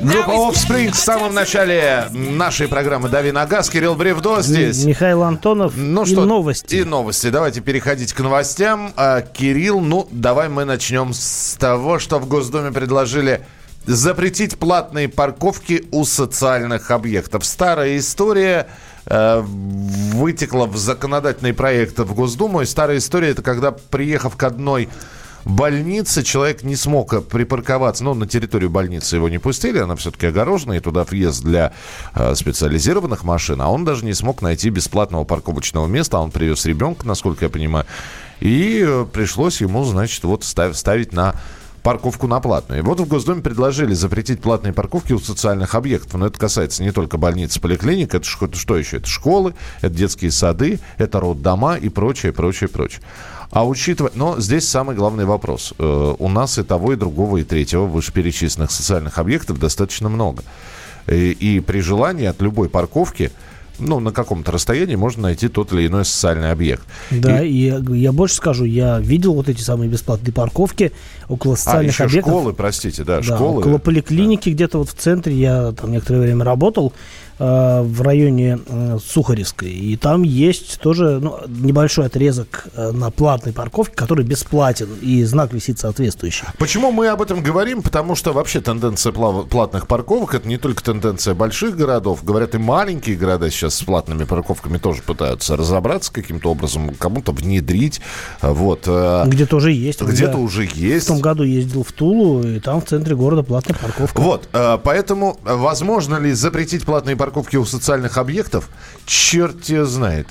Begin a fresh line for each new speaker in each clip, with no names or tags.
Группа Offspring в самом начале нашей программы «Дави на газ». Кирилл Бревдо здесь.
Михаил Антонов
ну,
и
что,
новости.
И новости. Давайте переходить к новостям. А, Кирилл, ну, давай мы начнем с того, что в Госдуме предложили запретить платные парковки у социальных объектов. Старая история э, вытекла в законодательный проект в Госдуму. И старая история – это когда, приехав к одной больнице, человек не смог припарковаться. Ну, на территорию больницы его не пустили, она все-таки огорожена, и туда въезд для э, специализированных машин. А он даже не смог найти бесплатного парковочного места. Он привез ребенка, насколько я понимаю. И э, пришлось ему, значит, вот став, ставить на парковку на платную. И вот в Госдуме предложили запретить платные парковки у социальных объектов. Но это касается не только больниц, поликлиник, это что, что еще? Это школы, это детские сады, это роддома и прочее, прочее, прочее. А учитывая... Но здесь самый главный вопрос. Э, у нас и того, и другого, и третьего вышеперечисленных социальных объектов достаточно много. И, и при желании от любой парковки ну, на каком-то расстоянии можно найти тот или иной социальный объект.
Да, и, и я больше скажу, я видел вот эти самые бесплатные парковки около социальных
а, еще
объектов.
школы, простите, да,
да
школы.
около поликлиники, да. где-то вот в центре, я там некоторое время работал, Э, в районе э, Сухаревской. И там есть тоже ну, небольшой отрезок э, на платной парковке, который бесплатен, и знак висит соответствующий.
Почему мы об этом говорим? Потому что вообще тенденция платных парковок это не только тенденция больших городов. Говорят, и маленькие города сейчас с платными парковками тоже пытаются разобраться каким-то образом, кому-то внедрить. Вот.
Где-то уже есть.
Где-то уже есть.
В том году ездил в Тулу, и там в центре города платная парковка.
Вот. Поэтому возможно ли запретить платные парковки парковки у социальных объектов, черт ее знает.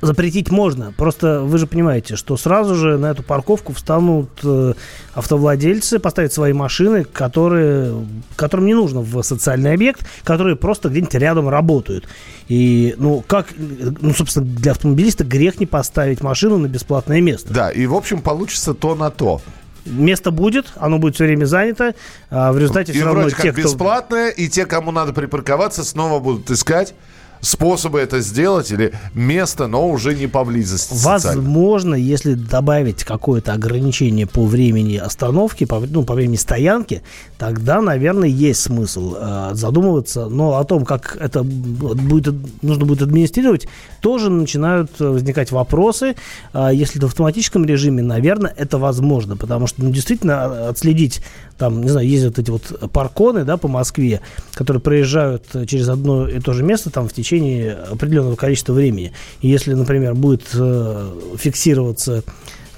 Запретить можно. Просто вы же понимаете, что сразу же на эту парковку встанут э, автовладельцы, поставят свои машины, которые, которым не нужно в социальный объект, которые просто где-нибудь рядом работают. И, ну, как, ну, собственно, для автомобилиста грех не поставить машину на бесплатное место.
Да, и, в общем, получится то на то
место будет, оно будет все время занято. А в результате
и
все равно
вроде
те,
как бесплатное, и те, кому надо припарковаться, снова будут искать способы это сделать или место, но уже не поблизости.
Возможно, если добавить какое-то ограничение по времени остановки, по, ну, по времени стоянки, тогда, наверное, есть смысл э, задумываться. Но о том, как это будет, нужно будет администрировать, тоже начинают возникать вопросы. Э, если это в автоматическом режиме, наверное, это возможно, потому что ну, действительно отследить там, не знаю, ездят эти вот парконы, да, по Москве, которые проезжают через одно и то же место там в течение определенного количества времени. И если, например, будет э, фиксироваться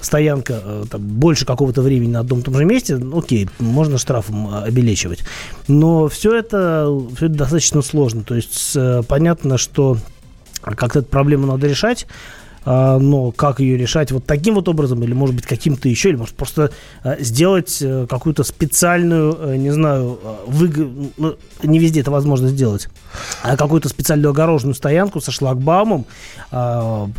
стоянка э, там, больше какого-то времени на одном и том же месте, ну, окей, можно штрафом э, обелечивать. Но все это, все это достаточно сложно. То есть э, понятно, что как-то эту проблему надо решать. А, но как ее решать? Вот таким вот образом, или может быть каким-то еще, или может просто а, сделать э, какую-то специальную, э, не знаю, а, вы... Ну, не везде это возможно сделать, а какую-то специальную огороженную стоянку со шлагбаумом,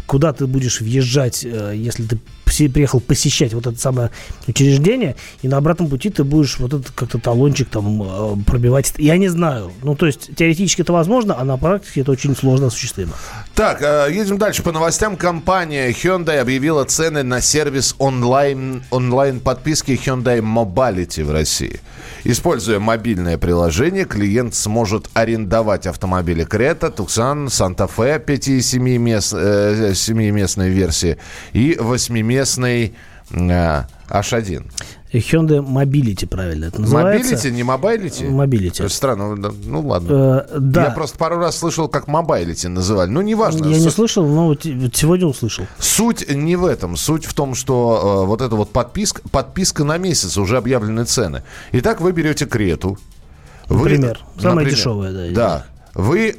куда ты будешь въезжать, э, если ты приехал посещать вот это самое учреждение, и на обратном пути ты будешь вот этот как-то талончик там пробивать. Я не знаю. Ну, то есть, теоретически это возможно, а на практике это очень сложно осуществимо.
Так, едем дальше по новостям компания Hyundai объявила цены на сервис онлайн, онлайн подписки Hyundai Mobility в России. Используя мобильное приложение, клиент сможет арендовать автомобили Крета, Tucson, Santa Fe 5 и 7 мест, э, 7-местной версии и 8-местной э, H1.
Hyundai Mobility, правильно это называется.
Mobility, не Mobility?
Mobility.
Странно, ну ладно. Э, да. Я просто пару раз слышал, как Mobility называли. Ну, неважно.
Я не слышал, но сегодня услышал.
Суть не в этом. Суть в том, что э, вот эта вот подписка, подписка на месяц, уже объявлены цены. Итак, вы берете Крету.
Вы, например, самая например, дешевая, да.
Да. Вы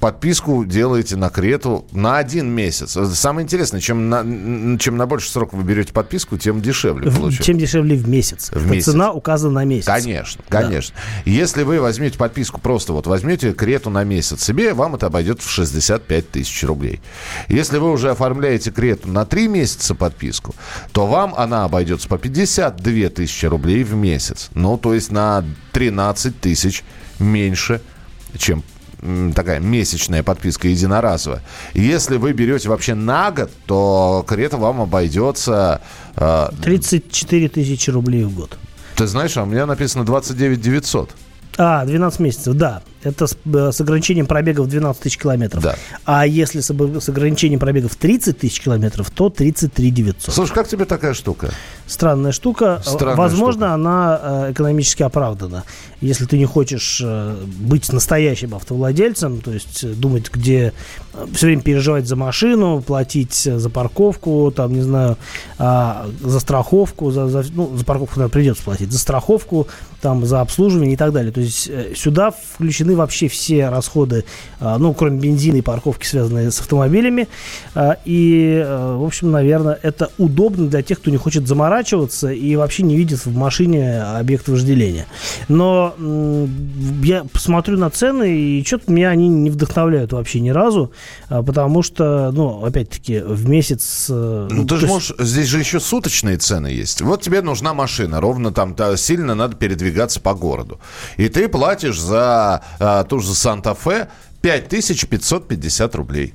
подписку делаете на Крету на один месяц. Самое интересное, чем на, чем на больше срок вы берете подписку, тем дешевле получается.
Чем дешевле в месяц.
В месяц.
Цена указана на месяц.
Конечно, конечно. Да. Если вы возьмете подписку просто вот возьмете Крету на месяц себе, вам это обойдет в 65 тысяч рублей. Если вы уже оформляете Крету на 3 месяца подписку, то вам она обойдется по 52 тысячи рублей в месяц. Ну, то есть на 13 тысяч меньше, чем такая месячная подписка единоразовая. Если вы берете вообще на год, то Крета вам обойдется...
Э, 34 тысячи рублей в год.
Ты знаешь, а у меня написано 29 900.
А, 12 месяцев, да. Это с, э, с ограничением пробегов 12 тысяч километров.
Да.
А если с, с ограничением пробегов 30 тысяч километров, то 33 900.
Слушай, как тебе такая штука?
Странная штука.
Странная
Возможно,
штука.
она э, экономически оправдана. Если ты не хочешь э, быть настоящим автовладельцем, то есть думать, где все время переживать за машину, платить за парковку, там, не знаю, а, за страховку, за, за- ну, за парковку, наверное, придется платить, за страховку, там, за обслуживание и так далее. То есть сюда включены вообще все расходы, а, ну, кроме бензина и парковки, связанные с автомобилями. А, И, э, в общем, наверное, это удобно для тех, кто не хочет заморачиваться и вообще не видит в машине объект вожделения. Но я посмотрю на цены, и что-то меня они не вдохновляют вообще ни разу, а, потому что, ну, опять-таки, в месяц... э,
Ну, ты же
есть-
можешь, здесь же еще суточные цены есть. Вот тебе нужна машина, ровно там та- сильно надо передвигаться по городу. И ты платишь за а, ту же Санта-Фе 5550 рублей.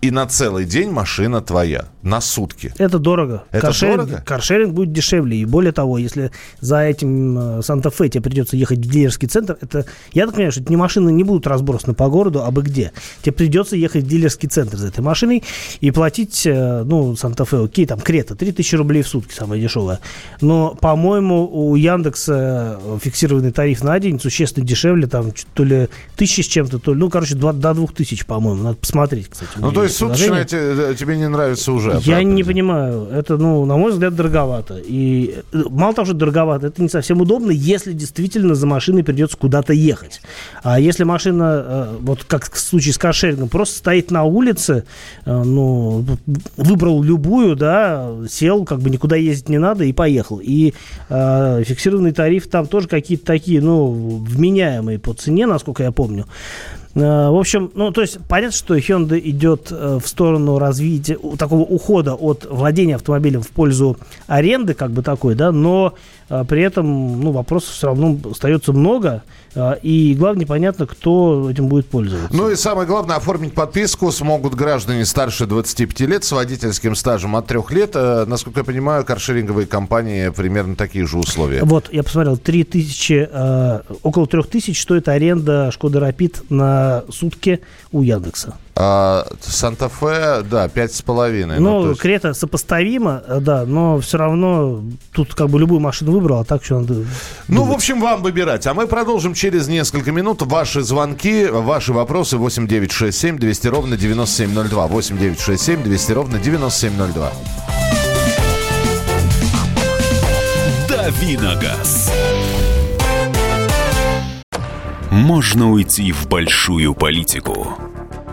И на целый день машина твоя, на сутки.
Это дорого.
Это
каршеринг,
дорого?
каршеринг будет дешевле. И более того, если за этим э, Санта-Фе тебе придется ехать в дилерский центр, это, я так понимаю, что эти машины не будут разбросаны по городу, а бы где. Тебе придется ехать в дилерский центр за этой машиной и платить, э, ну, Санта-Фе, окей, там, Крета, 3000 рублей в сутки, самая дешевая. Но, по-моему, у Яндекса э, фиксированный тариф на день существенно дешевле, там, то ли тысячи с чем-то, то ли, ну, короче, два- до двух тысяч, по-моему. Надо посмотреть, кстати.
Ну, то
есть
суточная те- тебе не нравится уже?
Я
правда?
не понимаю. Это, ну, на мой взгляд, дороговато. И э, мало того, что дороговато, это не совсем удобно, если действительно за машиной придется куда-то ехать. А если машина, э, вот как в случае с каршерингом, просто стоит на улице, э, ну, выбрал любую, да, сел, как бы никуда ездить не надо и поехал. И э, фиксированный тариф там тоже какие-то такие, ну, вменяемые по цене, насколько я помню. Э, В общем, ну, то есть понятно, что Hyundai идет э, в сторону развития, такого ухода от владения автомобилем в пользу аренды, как бы такой, да, но при этом, ну, вопросов все равно остается много, э, и главное, непонятно, кто этим будет пользоваться.
Ну и самое главное, оформить подписку смогут граждане старше 25 лет с водительским стажем от 3 лет. Э, Насколько я понимаю, каршеринговые компании примерно такие же условия.
Вот, я посмотрел, 3000, э, около 3000 стоит аренда Шкода Рапид на сутки у Яндекса.
А Санта-Фе, да, пять с половиной.
Ну,
то есть-
Крета сопоставимо, э, да, но все равно тут как бы любую машину выбрал, а так что надо...
Ну, в общем, вам выбирать. А мы продолжим через несколько минут. Ваши звонки, ваши вопросы 8967 200 ровно 9702. 8967 200 ровно 9702.
Давиногаз. Можно уйти в большую политику,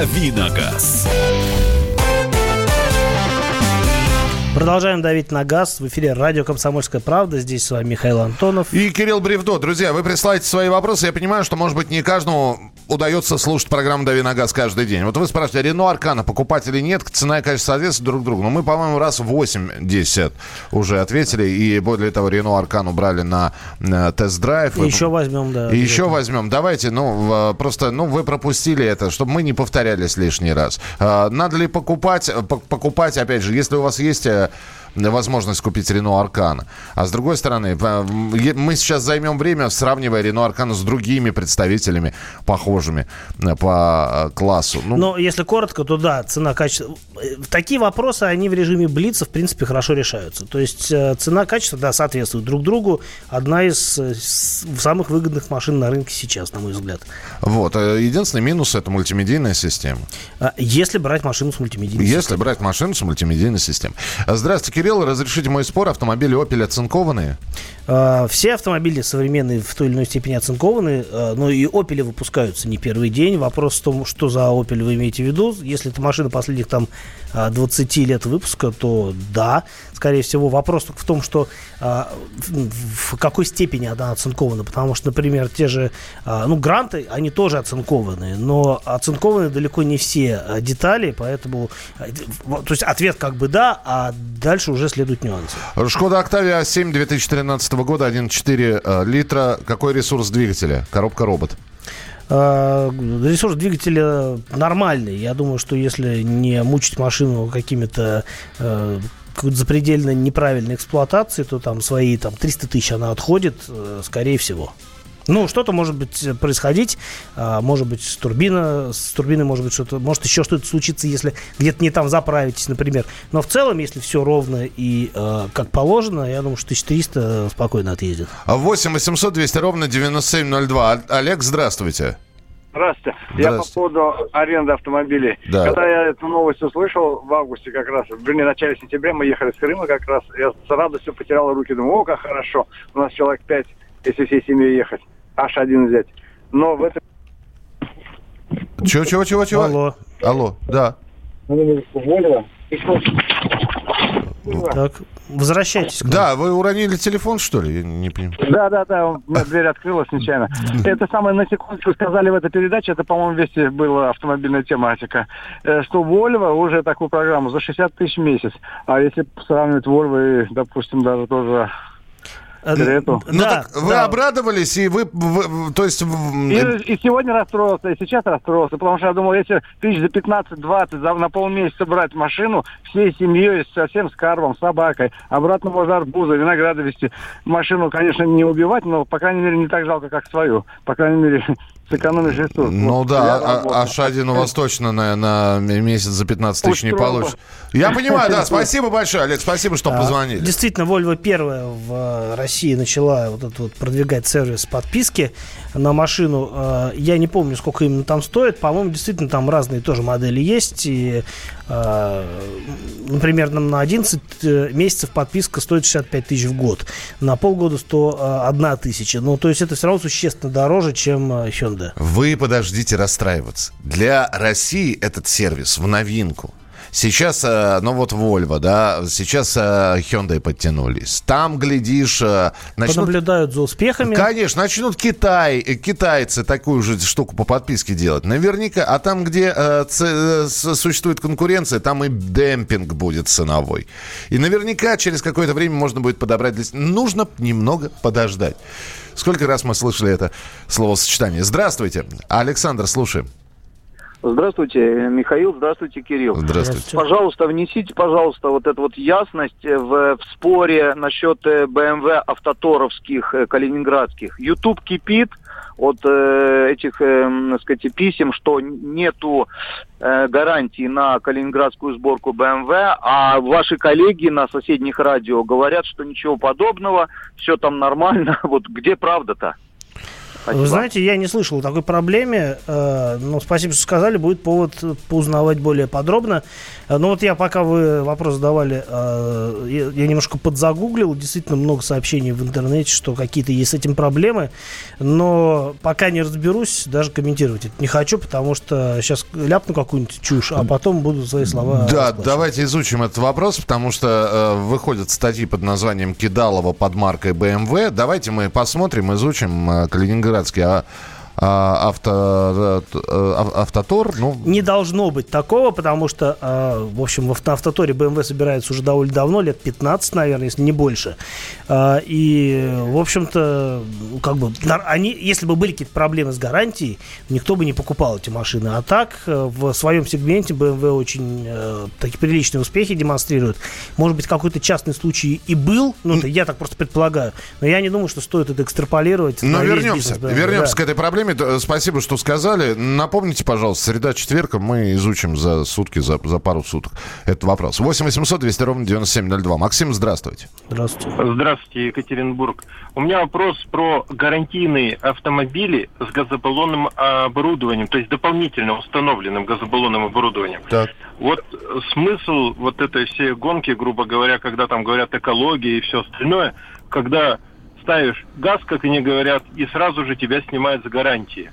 Давиногаз.
Продолжаем давить на газ. В эфире радио «Комсомольская правда». Здесь с вами Михаил Антонов.
И Кирилл Бревдо. Друзья, вы присылаете свои вопросы. Я понимаю, что, может быть, не каждому удается слушать программу «Дави на газ» каждый день. Вот вы спрашиваете, Рено Аркана покупать или нет? Цена и качество соответствуют друг другу. Но мы, по-моему, раз 80 уже ответили. И более того, Рено Аркану брали на, на тест-драйв.
И еще возьмем, да.
И еще возьмем. Давайте, ну, просто, ну, вы пропустили это, чтобы мы не повторялись лишний раз. А, Надо ли покупать? Э, Пок- Покупать, опять же, если у вас есть э, возможность купить Рено Аркана. А с другой стороны, мы сейчас займем время, сравнивая Рено Аркана с другими представителями, похожими э, по э, классу. Ну,
Но если коротко, то да, цена, качество. Э, Такие вопросы, они в режиме Блица, в принципе, хорошо решаются. То есть цена, качество, да, соответствуют друг другу. Одна из самых выгодных машин на рынке сейчас, на мой взгляд.
вот. Единственный минус – это мультимедийная система.
А Если брать машину с мультимедийной
Если брать машину с мультимедийной системой. Здравствуйте, Кирилл, разрешите мой спор, автомобили Opel оцинкованные?
А, все автомобили современные в той или иной степени оцинкованы, а, но и Opel выпускаются не первый день. Вопрос в том, что за Opel вы имеете в виду. Если это машина последних там 20 а, лет выпуска, то да, скорее всего. Вопрос только в том, что в какой степени она оцинкована. Потому что, например, те же, ну, гранты, они тоже оцинкованы, но оцинкованы далеко не все детали, поэтому, то есть ответ как бы да, а дальше уже следуют нюансы.
Шкода Октавия 7 2013 года, 1,4 э, литра. Какой ресурс двигателя? Коробка робот.
Ресурс двигателя нормальный. Я думаю, что если не мучить машину какими-то э, какой-то запредельно неправильной эксплуатации, то там свои там 300 тысяч она отходит, скорее всего. Ну, что-то может быть э, происходить, а, может быть, с турбина, с турбиной может быть что-то, может еще что-то случиться, если где-то не там заправитесь, например. Но в целом, если все ровно и э, как положено, я думаю, что 1300 спокойно отъездит.
8 800 200 ровно 9702. Олег, здравствуйте.
Здравствуйте. Я по поводу аренды автомобилей. Да. Когда я эту новость услышал в августе как раз, вернее, в начале сентября мы ехали с Крыма как раз, я с радостью потерял руки, думаю, о, как хорошо, у нас человек пять, если всей семьей ехать. H1 взять. Но в этом...
Чего, чего, чего, чего?
Алло.
Алло, да.
Так, возвращайтесь.
Да, вы уронили телефон, что ли? Я не понимаю.
Да, да, да, дверь открылась нечаянно. Это самое, на секундочку сказали в этой передаче, это, по-моему, вести была автомобильная тематика, э, что Volvo уже такую программу за 60 тысяч в месяц. А если сравнивать Volvo и, допустим, даже тоже.
Ну да, так вы да. обрадовались, и вы, вы то есть...
И, и сегодня расстроился, и сейчас расстроился, потому что я думал, если тысяч за 15-20 на полмесяца брать машину, всей семьей, совсем с карвом, с собакой, обратно можно арбузы, винограды вести. Машину, конечно, не убивать, но, по крайней мере, не так жалко, как свою. По крайней мере, сэкономишь ресурс.
Ну вот, да, а, а Шадин у вас точно на, на месяц за 15 тысяч не получится. Я понимаю, да, спасибо большое, Олег, спасибо, что позвонили.
Действительно, Volvo первая в э, России начала вот этот вот продвигать сервис подписки на машину. Э, я не помню, сколько именно там стоит. По-моему, действительно, там разные тоже модели есть. И, э, например, на 11 месяцев подписка стоит 65 тысяч в год. На полгода 101 тысяча. Ну, то есть это все равно существенно дороже, чем Hyundai.
Вы подождите расстраиваться. Для России этот сервис в новинку. Сейчас, э, ну вот Volvo, да, сейчас э, Hyundai подтянулись. Там, глядишь... Э,
начнут... Понаблюдают за успехами.
Конечно, начнут Китай, китайцы такую же штуку по подписке делать. Наверняка. А там, где э, существует конкуренция, там и демпинг будет ценовой. И наверняка через какое-то время можно будет подобрать... Нужно немного подождать. Сколько раз мы слышали это словосочетание? Здравствуйте. Александр, слушаем.
Здравствуйте, Михаил. Здравствуйте, Кирилл.
Здравствуйте.
Пожалуйста, внесите, пожалуйста, вот эту вот ясность в, в споре насчет БМВ э, автоторовских, э, калининградских. YouTube кипит от э, этих, э, так сказать, писем, что нету э, гарантии на калининградскую сборку БМВ, а ваши коллеги на соседних радио говорят, что ничего подобного, все там нормально. Вот где правда-то?
Спасибо. Вы знаете, я не слышал о такой проблеме, э, но спасибо, что сказали, будет повод поузнавать более подробно. Э, но вот я, пока вы вопрос задавали, э, я немножко подзагуглил, действительно много сообщений в интернете, что какие-то есть с этим проблемы, но пока не разберусь, даже комментировать это не хочу, потому что сейчас ляпну какую-нибудь чушь, а потом буду свои слова
Да, давайте изучим этот вопрос, потому что выходят статьи под названием «Кидалова под маркой BMW». Давайте мы посмотрим, изучим Калининград Ленинградский, а а, авто, э, автотор. Ну...
Не должно быть такого, потому что, а, в общем, в автоторе BMW собирается уже довольно давно, лет 15, наверное, если не больше. А, и, в общем-то, как бы, они, если бы были какие-то проблемы с гарантией, никто бы не покупал эти машины. А так, э, в своем сегменте BMW очень э, такие приличные успехи демонстрирует. Может быть, какой-то частный случай и был, ну, я так просто предполагаю, но я не думаю, что стоит это экстраполировать.
Но вернемся, вернемся да. к этой проблеме. Нами. Спасибо, что сказали. Напомните, пожалуйста, среда, четверга мы изучим за сутки, за, за пару суток этот вопрос. 8 800 200 ровно 9702. Максим, здравствуйте.
Здравствуйте. Здравствуйте, Екатеринбург. У меня вопрос про гарантийные автомобили с газобаллонным оборудованием, то есть дополнительно установленным газобаллонным оборудованием. Так. Вот смысл вот этой всей гонки, грубо говоря, когда там говорят экология и все остальное, когда ставишь газ, как они говорят, и сразу же тебя снимают с гарантии.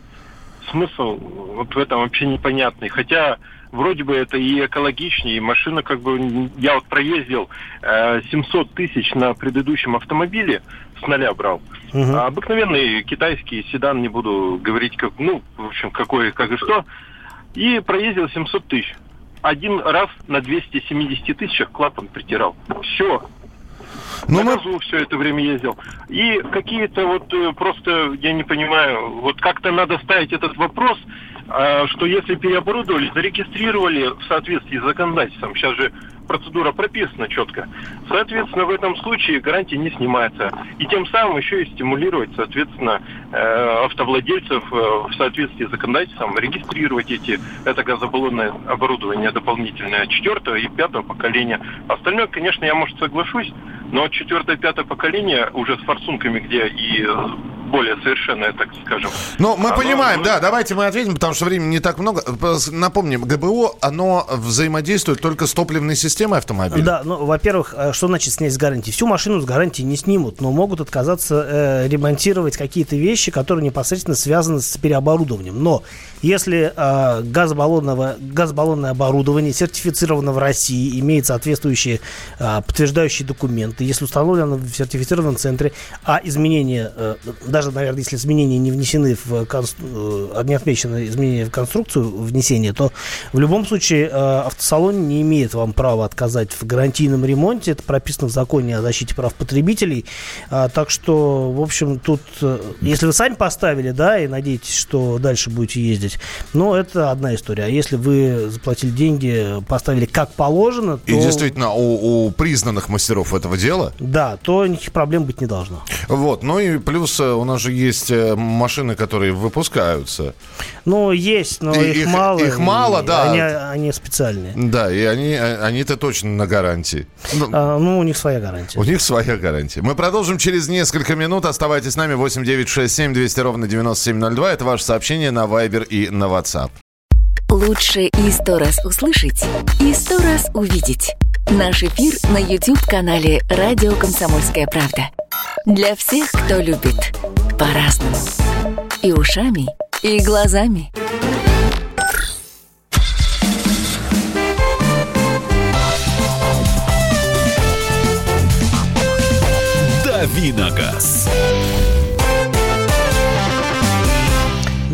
Смысл вот в этом вообще непонятный. Хотя вроде бы это и экологичнее, и машина как бы... Я вот проездил э, 700 тысяч на предыдущем автомобиле, с нуля брал. Угу. А обыкновенный китайский седан, не буду говорить, как, ну, в общем, какой, как и что. И проездил 700 тысяч. Один раз на 270 тысячах клапан притирал. Все, ну, на газу мы... все это время ездил. И какие-то вот э, просто, я не понимаю, вот как-то надо ставить этот вопрос, а, что если переоборудовали, зарегистрировали в соответствии с законодательством, сейчас же процедура прописана четко, соответственно, в этом случае гарантия не снимается. И тем самым еще и стимулировать, соответственно, э, автовладельцев э, в соответствии с законодательством регистрировать эти, это газобаллонное оборудование дополнительное четвертого и пятого поколения. Остальное, конечно, я, может, соглашусь, но четвертое, пятое поколение уже с форсунками, где и более совершенное, так скажем.
Ну, мы оно, понимаем, да, давайте мы ответим, потому что времени не так много. Напомним, ГБО, оно взаимодействует только с топливной системой автомобиля.
Да, ну, во-первых, э, что значит снять с гарантии? Всю машину с гарантии не снимут, но могут отказаться э, ремонтировать какие-то вещи, которые непосредственно связаны с переоборудованием. Но если э, газобаллонного, газобаллонное оборудование сертифицировано в России, имеет соответствующие э, подтверждающие документы, если установлено в сертифицированном центре, а изменения, э, даже, наверное, если изменения не внесены в э, не отмечены изменения в конструкцию внесения, то в любом случае э, автосалон не имеет вам права отказать в гарантийном ремонте. Это прописано в законе о защите прав потребителей. А, так что, в общем, тут, э, если вы сами поставили, да, и надеетесь, что дальше будете ездить. Но это одна история. А если вы заплатили деньги, поставили как положено,
то... И действительно, у, у признанных мастеров этого дела...
Да, то никаких проблем быть не должно.
Вот. Ну и плюс у нас же есть э, машины, которые выпускаются.
Ну, есть, но и, их, их мало.
Их мало, да.
Они, они специальные.
Да, и они, они-то точно на гарантии.
Ну, а, ну, у них своя гарантия.
У них своя гарантия. Мы продолжим через несколько минут. Оставайтесь с нами. 8 9 6 7 200 ровно 9702. Это ваше сообщение на Viber и на WhatsApp.
Лучше и сто раз услышать, и сто раз увидеть. Наш эфир на YouTube-канале «Радио Комсомольская правда». Для всех, кто любит по-разному. И ушами, и глазами.
Давиногаз.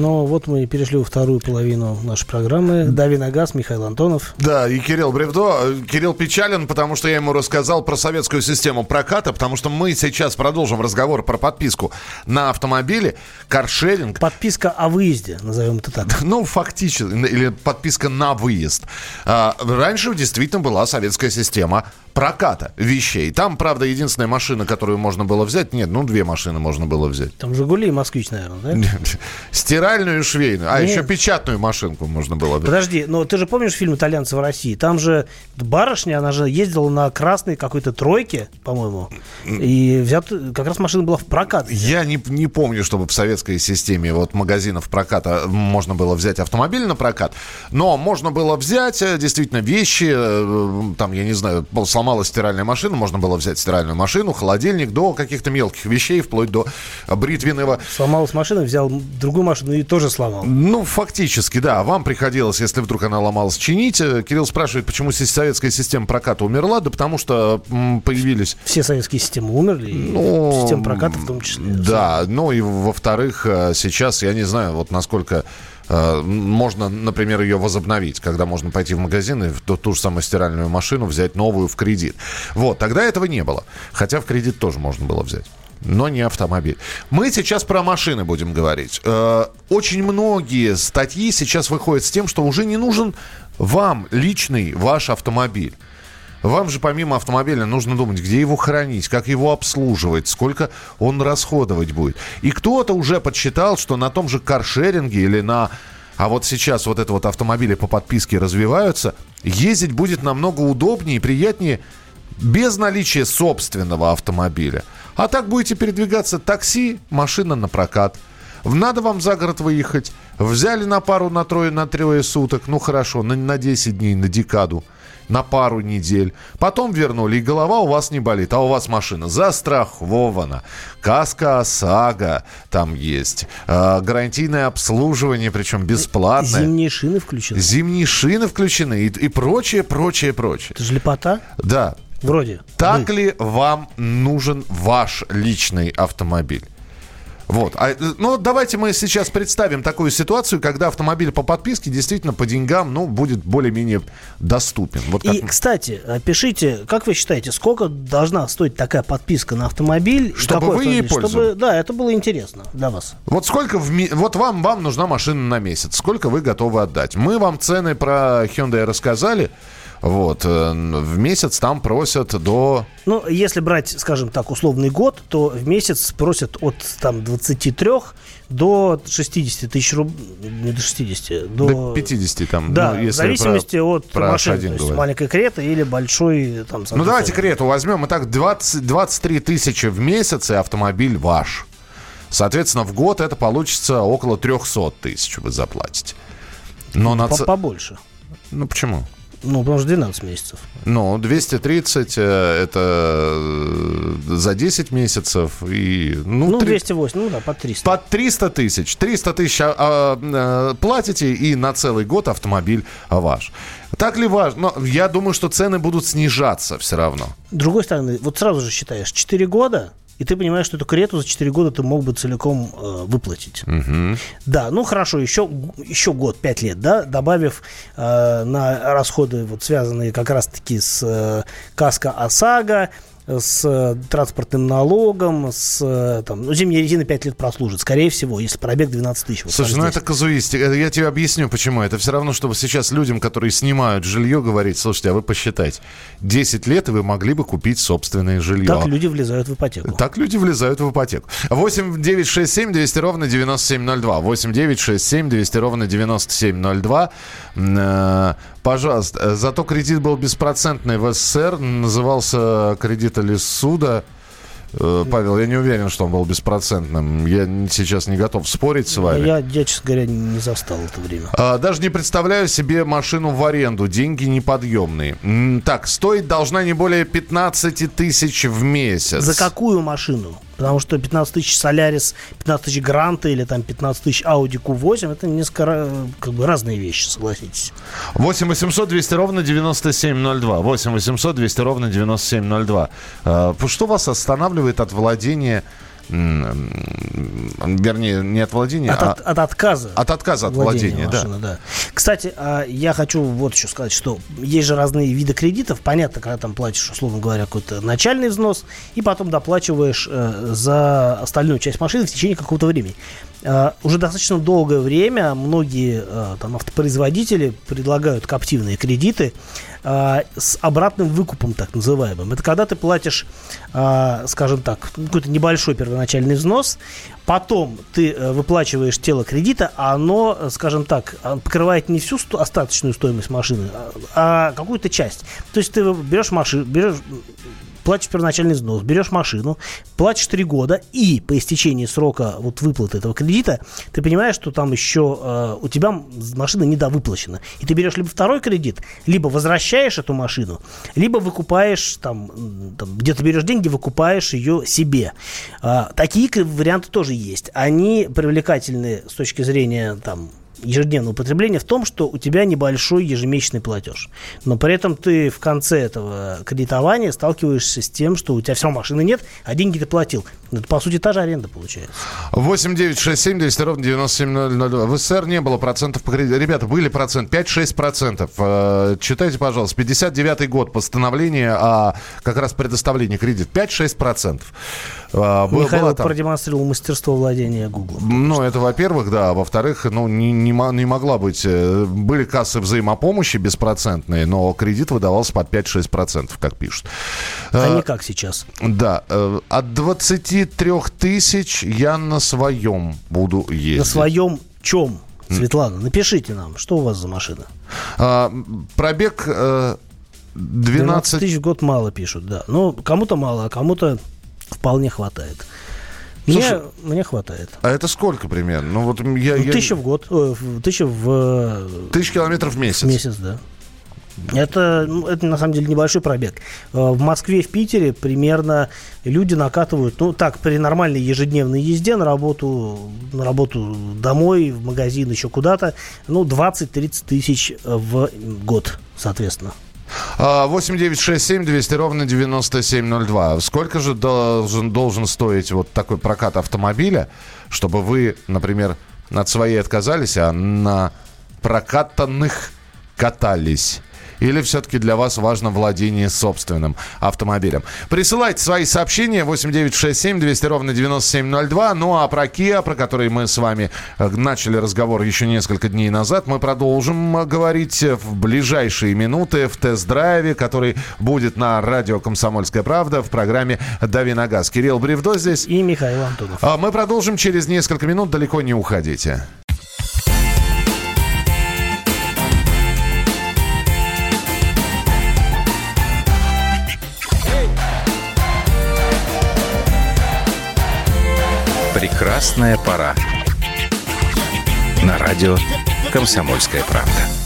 Но вот мы перешли во вторую половину нашей программы. Дави на газ, Михаил Антонов.
Да, и Кирилл Бревдо. Кирилл печален, потому что я ему рассказал про советскую систему проката, потому что мы сейчас продолжим разговор про подписку на автомобиле, каршеринг.
Подписка о выезде, назовем это так.
Ну, фактически, или подписка на выезд. А, раньше действительно была советская система проката вещей. Там, правда, единственная машина, которую можно было взять, нет, ну, две машины можно было взять.
Там «Жигули» и «Москвич», наверное, да?
Стиральную и швейную. А, нет. еще печатную машинку можно было.
Подожди, но ты же помнишь фильм «Итальянцы в России»? Там же барышня, она же ездила на красной какой-то тройке, по-моему, и взят, как раз машина была в прокат.
Я не, не помню, чтобы в советской системе вот магазинов проката можно было взять автомобиль на прокат, но можно было взять э, действительно вещи, э, там, я не знаю, сломалась стиральная машина, можно было взять стиральную машину, холодильник, до каких-то мелких вещей, вплоть до бритвенного.
Сломалась машина, взял другую машину и тоже сломал.
Ну, фактически, да. Вам приходилось, если вдруг она ломалась, чинить. Э, Кирилл спрашивает, почему советская система проката умерла? Да потому что появились...
Все советские системы умерли, ну, система проката в том числе.
Да, ну и во-вторых, э, сейчас, я не знаю, вот насколько Э, можно, например, ее возобновить, когда можно пойти в магазин и в ту, ту же самую стиральную машину взять новую в кредит. Вот, тогда этого не было. Хотя в кредит тоже можно было взять но не автомобиль. Мы сейчас про машины будем говорить. Э, очень многие статьи сейчас выходят с тем, что уже не нужен вам личный ваш автомобиль. Вам же помимо автомобиля нужно думать, где его хранить, как его обслуживать, сколько он расходовать будет. И кто-то уже подсчитал, что на том же каршеринге или на... А вот сейчас вот это вот автомобили по подписке развиваются, ездить будет намного удобнее и приятнее без наличия собственного автомобиля. А так будете передвигаться такси, машина на прокат. Надо вам за город выехать. Взяли на пару, на трое, на трое суток. Ну хорошо, на, на 10 дней, на декаду на пару недель. Потом вернули, и голова у вас не болит. А у вас машина застрахована. Каска ОСАГО там есть. Э, гарантийное обслуживание, причем бесплатное.
Зимние шины включены.
Зимние шины включены и, и прочее, прочее, прочее.
Это же лепота?
Да.
Вроде.
Так ли вам нужен ваш личный автомобиль? Вот. А, ну, давайте мы сейчас представим такую ситуацию, когда автомобиль по подписке действительно по деньгам, ну, будет более-менее доступен. Вот
как... И, кстати, пишите, как вы считаете, сколько должна стоить такая подписка на автомобиль?
Чтобы вы ей пользовались?
Да, это было интересно для вас.
Вот сколько в ми... Вот вам, вам нужна машина на месяц. Сколько вы готовы отдать? Мы вам цены про Hyundai рассказали. Вот. Э, в месяц там просят до...
Ну, если брать, скажем так, условный год, то в месяц просят от там 23 до 60 тысяч рублей, не до 60, до...
До 50 там.
Да, ну, если в зависимости про, от про машины, то есть говорит. маленькая крета или большой там...
Ну, давайте крету возьмем, и так 20, 23 тысячи в месяц, и автомобиль ваш. Соответственно, в год это получится около 300 тысяч вы заплатите.
Но на... Побольше.
Ну, почему?
Ну, потому что 12 месяцев.
Ну, 230 э, это э, за 10 месяцев. И,
ну, ну 3... 208, ну да, по 300.
По 300 тысяч. 300 тысяч а, а, платите, и на целый год автомобиль ваш. Так ли важно? Но я думаю, что цены будут снижаться все равно.
С другой стороны, вот сразу же считаешь, 4 года и ты понимаешь, что эту карету за 4 года ты мог бы целиком э, выплатить.
Угу.
Да, ну хорошо, еще, еще год, 5 лет, да, добавив э, на расходы, вот связанные как раз-таки с э, каска ОСАГО, с э, транспортным налогом, с э, там, ну, зимняя резина 5 лет прослужит, скорее всего, если пробег 12 тысяч.
Вот Слушай, ну это казуистика. Я тебе объясню, почему. Это все равно, чтобы сейчас людям, которые снимают жилье, говорить, слушайте, а вы посчитайте, 10 лет, и вы могли бы купить собственное жилье.
Так люди влезают в ипотеку.
Так люди влезают в ипотеку. 8 9 6 7 200 ровно 9702. 8 9 6 7 200 ровно 9702. Пожалуйста, э, зато кредит был беспроцентный в СССР, назывался кредит или суда. Э, Павел, я не уверен, что он был беспроцентным. Я сейчас не готов спорить с вами.
Я, я честно говоря, не застал это время.
А, даже не представляю себе машину в аренду. Деньги неподъемные. Так, стоить должна не более 15 тысяч в месяц.
За какую машину? Потому что 15 тысяч Солярис, 15 тысяч Гранта или там 15 тысяч Audi Q8 это несколько как бы разные вещи, согласитесь.
8 800 200 ровно 9702. 8 800 200 ровно 9702. А, что вас останавливает от владения вернее, не от владения,
от,
а
от, от отказа.
От отказа от владения, машины, да.
да. Кстати, а, я хочу вот еще сказать, что есть же разные виды кредитов. Понятно, когда там платишь, условно говоря, какой-то начальный взнос, и потом доплачиваешь э, за остальную часть машины в течение какого-то времени. Uh, уже достаточно долгое время многие uh, там, автопроизводители предлагают коптивные кредиты с обратным выкупом, так называемым. Это когда ты платишь, скажем так, какой-то небольшой первоначальный взнос, потом ты э, выплачиваешь тело кредита, а оно, скажем так, покрывает не всю остаточную стоимость машины, а, а какую-то часть. То есть ты берешь машину, берешь платишь первоначальный взнос, берешь машину, платишь 3 года, и по истечении срока вот выплаты этого кредита, ты понимаешь, что там еще э, у тебя машина недовыплачена. И ты берешь либо второй кредит, либо возвращаешь эту машину, либо выкупаешь, там, там где-то берешь деньги, выкупаешь ее себе. Э, такие варианты тоже есть. Они привлекательны с точки зрения там, ежедневного употребления в том, что у тебя небольшой ежемесячный платеж. Но при этом ты в конце этого кредитования сталкиваешься с тем, что у тебя все машины нет, а деньги ты платил. Это, по сути, та же аренда получается.
8 9 6 7 200 ровно 9702. В СССР не было процентов по кредиту. Ребята, были процент 5-6 процентов. Э, читайте, пожалуйста. 59 год постановление о как раз предоставлении кредита. 5-6 процентов.
Михаил там... продемонстрировал мастерство владения Google.
Ну, это во-первых, да. Во-вторых, ну, не, не не могла быть... Э, были кассы взаимопомощи беспроцентные, но кредит выдавался под 5-6%, как пишут.
А не как сейчас.
Да. От 23 тысяч я на своем буду ездить.
На своем чем? Светлана, напишите нам, что у вас за машина?
А, пробег 12...
12 тысяч в год мало пишут, да. Ну, кому-то мало, а кому-то вполне хватает. Слушай, мне, мне хватает.
А это сколько примерно? Ну, вот я, ну,
я... Тысяча в год. Э, тысяча в...
Тысяча километров в месяц. В
месяц, да. Это, ну, это на самом деле небольшой пробег. Э, в Москве, в Питере примерно люди накатывают, ну так, при нормальной ежедневной езде на работу, на работу домой, в магазин, еще куда-то, ну 20-30 тысяч в год, соответственно.
8 9 6 7 200 ровно 9702. Сколько же должен, должен стоить вот такой прокат автомобиля, чтобы вы, например, от своей отказались, а на прокатанных катались? Или все-таки для вас важно владение собственным автомобилем? Присылайте свои сообщения 8967 200 ровно 9702. Ну а про Kia, про который мы с вами э, начали разговор еще несколько дней назад, мы продолжим э, говорить в ближайшие минуты в тест-драйве, который будет на радио «Комсомольская правда» в программе «Дави на газ». Кирилл Бревдо здесь.
И Михаил Антонов.
А мы продолжим через несколько минут. Далеко не уходите.
Прекрасная пора. На радио «Комсомольская правда».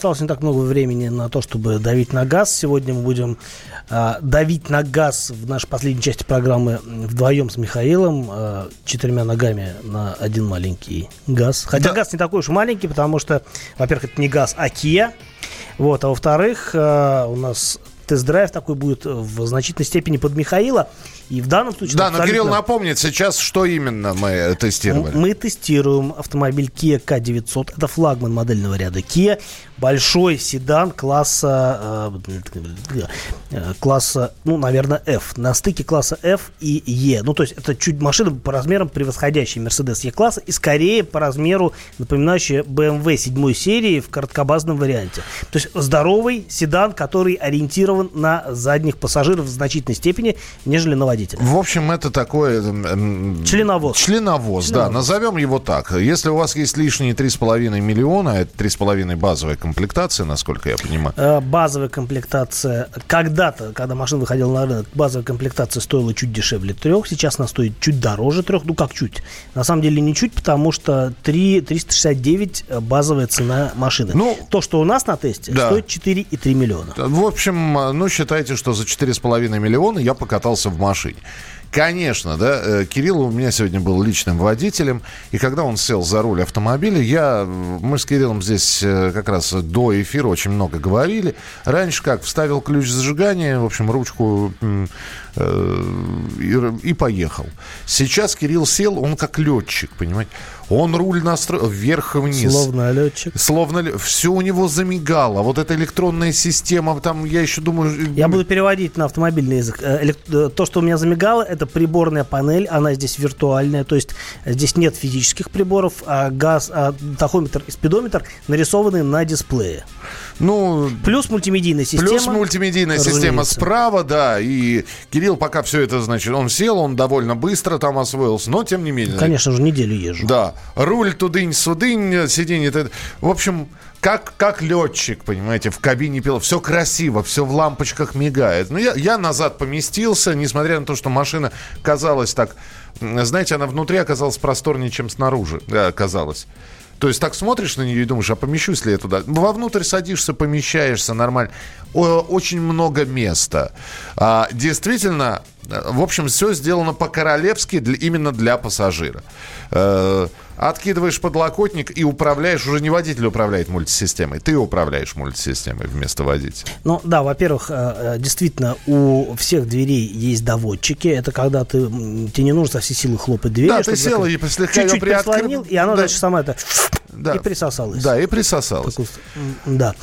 Осталось не так много времени на то, чтобы давить на газ. Сегодня мы будем э, давить на газ в нашей последней части программы вдвоем с Михаилом, э, четырьмя ногами на один маленький газ. Хотя да. газ не такой уж маленький, потому что, во-первых, это не газ, а Kia. Вот, а во-вторых, э, у нас тест-драйв такой будет в значительной степени под Михаила. И в данном случае...
Да, абсолютно... но Кирилл напомнит сейчас, что именно мы тестировали.
Мы тестируем автомобиль Kia K900. Это флагман модельного ряда Kia большой седан класса, э, э, класса, ну, наверное, F. На стыке класса F и E. Ну, то есть это чуть машина по размерам превосходящая Mercedes E-класса и скорее по размеру напоминающая BMW 7 серии в короткобазном варианте. То есть здоровый седан, который ориентирован на задних пассажиров в значительной степени, нежели на водителя.
В общем, это такой...
Членовоз. Членовоз,
Членовоз, да. Назовем его так. Если у вас есть лишние 3,5 миллиона, это 3,5 базовая комплектация, насколько я понимаю? Э,
базовая комплектация. Когда-то, когда машина выходила на рынок, базовая комплектация стоила чуть дешевле трех. Сейчас она стоит чуть дороже трех. Ну, как чуть? На самом деле не чуть, потому что 3, 369 базовая цена машины. Ну, То, что у нас на тесте, да. стоит 4,3 миллиона.
В общем, ну, считайте, что за 4,5 миллиона я покатался в машине. Конечно, да, э, Кирилл у меня сегодня был личным водителем, и когда он сел за руль автомобиля, я, мы с Кириллом здесь э, как раз до эфира очень много говорили. Раньше как, вставил ключ зажигания, в общем, ручку и, и поехал. Сейчас Кирилл сел, он как летчик, понимаете. Он руль настроил вверх и вниз.
Словно летчик.
Словно все у него замигало. Вот эта электронная система, там, я еще думаю...
Я буду переводить на автомобильный язык. Э, то, что у меня замигало, это приборная панель. Она здесь виртуальная. То есть здесь нет физических приборов, а газ, а тахометр и спидометр нарисованы на дисплее.
Ну,
плюс мультимедийная система.
Плюс мультимедийная разумеется. система справа, да. И Кирилл пока все это, значит, он сел, он довольно быстро там освоился, но тем не менее.
Конечно же, неделю езжу.
Да. Руль тудынь-судынь, сиденье. В общем, как, как летчик, понимаете, в кабине пилот. Все красиво, все в лампочках мигает. Но я, я назад поместился, несмотря на то, что машина казалась так... Знаете, она внутри оказалась просторнее, чем снаружи оказалась. То есть так смотришь на нее и думаешь, а помещусь ли я туда? Вовнутрь садишься, помещаешься нормально. Очень много места. А, действительно, в общем, все сделано по-королевски для, именно для пассажира. Э, откидываешь подлокотник и управляешь, уже не водитель управляет мультисистемой, ты управляешь мультисистемой вместо водителя.
Ну да, во-первых, э, э, действительно, у всех дверей есть доводчики. Это когда ты, тебе не нужно со всей силы хлопать дверь.
Да, ты сел и слегка
чуть-чуть прислонил, и оно да. дальше сама это да. и присосалась.
Да, и присосалась.
Да.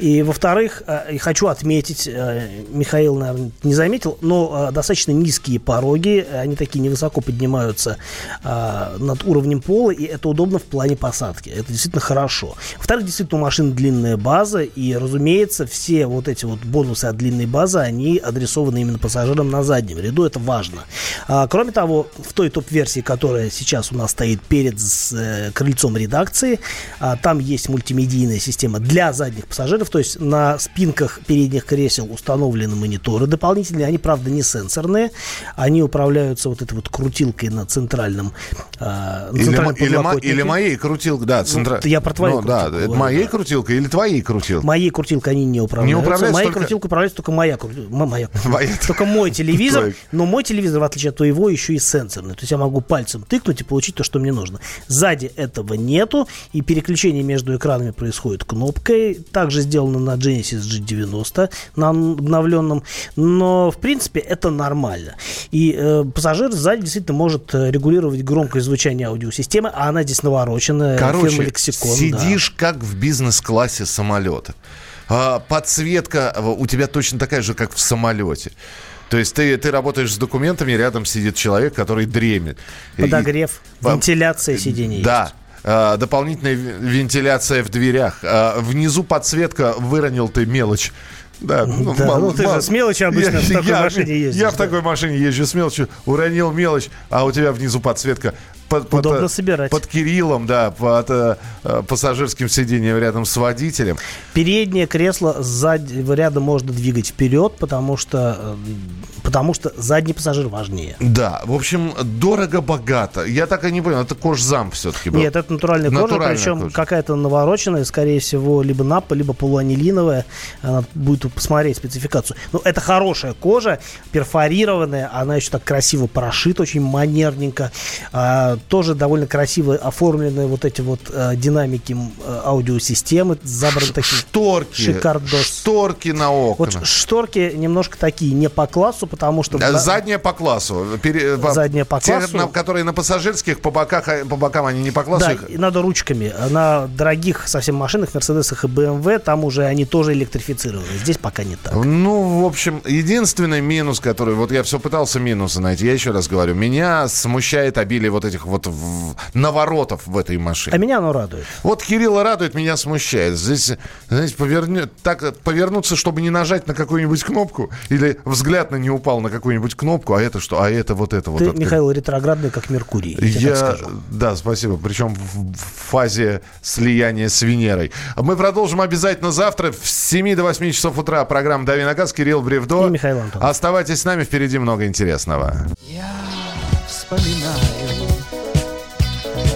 И, во-вторых, и хочу отметить, Михаил, наверное, не заметил, но достаточно низкие пороги, они такие невысоко поднимаются над уровнем пола, и это удобно в плане посадки. Это действительно хорошо. Во-вторых, действительно, у машины длинная база, и, разумеется, все вот эти вот бонусы от длинной базы, они адресованы именно пассажирам на заднем ряду, это важно. А, кроме того, в той топ-версии, которая сейчас у нас стоит перед э, крыльцом редакции, а, там есть мультимедийная система для задних пассажиров, то есть на спинках передних кресел установлены мониторы дополнительные, они, правда, не сенсорные, они управляются вот этой вот крутилкой на центральном,
на центральном или, или, моей крутилкой, да, центра...
ну, я про твою
ну, да, это моей крутилкой или твоей крутилкой?
Моей крутилкой они не управляются. Не управляются Моей только... крутилкой управляется только моя крутилка. Моя, только мой телевизор, но мой телевизор, в отличие от твоего, еще и сенсорный. То есть я могу пальцем тыкнуть и получить то, что мне нужно. Сзади этого нету, и переключение между экранами происходит кнопкой. Также сделано на Genesis G90, на обновленном. Но, в принципе, это нормально. И э, пассажир сзади действительно может э, регулировать громкость звучания аудиосистемы, а она здесь навороченная.
Короче, Лексикон, сидишь да. как в бизнес-классе самолета. А, подсветка у тебя точно такая же, как в самолете. То есть ты, ты работаешь с документами, рядом сидит человек, который дремит.
Подогрев, и, вентиляция сидений
Да. Есть. А, дополнительная вентиляция в дверях. А, внизу подсветка, выронил ты мелочь.
Да, ну, да мал, ну ты мал... же с мелочью обычно я, в такой
я,
машине ездишь.
Я да? в такой машине езжу с мелочью, уронил мелочь, а у тебя внизу подсветка под, Удобно под,
собирать.
Под Кириллом, да, под э, э, пассажирским сиденьем рядом с водителем.
Переднее кресло сзади рядом можно двигать вперед, потому что, э, потому что задний пассажир важнее.
Да, в общем, дорого-богато. Я так и не понял, это кожзам все-таки был.
Нет, это натуральная, натуральная кожа, причем кожа. какая-то навороченная, скорее всего, либо напа, либо полуанилиновая. Она будет посмотреть спецификацию. Но это хорошая кожа, перфорированная, она еще так красиво прошита, очень манерненько. А, тоже довольно красиво оформлены вот эти вот э, динамики э, аудиосистемы, забраны такие
шторки,
шикардос.
Шторки на окна.
Вот шторки немножко такие, не по классу, потому что...
Задняя по классу.
Пере, задняя по классу.
Те, на, которые на пассажирских, по, боках, по бокам они не по классу. Да,
их... надо ручками. На дорогих совсем машинах, Мерседесах и BMW, там уже они тоже электрифицированы. Здесь пока не так.
Ну, в общем, единственный минус, который... Вот я все пытался минусы найти. Я еще раз говорю. Меня смущает обилие вот этих вот в, наворотов в этой машине.
А меня оно радует.
Вот Кирилла радует, меня смущает. Здесь, знаете, повернет, так, повернуться, чтобы не нажать на какую-нибудь кнопку, или взгляд на не упал на какую-нибудь кнопку, а это что? А это вот это
Ты,
вот.
Михаил, ретроградный, как Меркурий.
Я, я да, спасибо. Причем в, в фазе слияния с Венерой. Мы продолжим обязательно завтра в 7 до 8 часов утра. Программа «Дави на газ», Кирилл Бревдо.
И Михаил Антон.
Оставайтесь с нами, впереди много интересного.
Я вспоминаю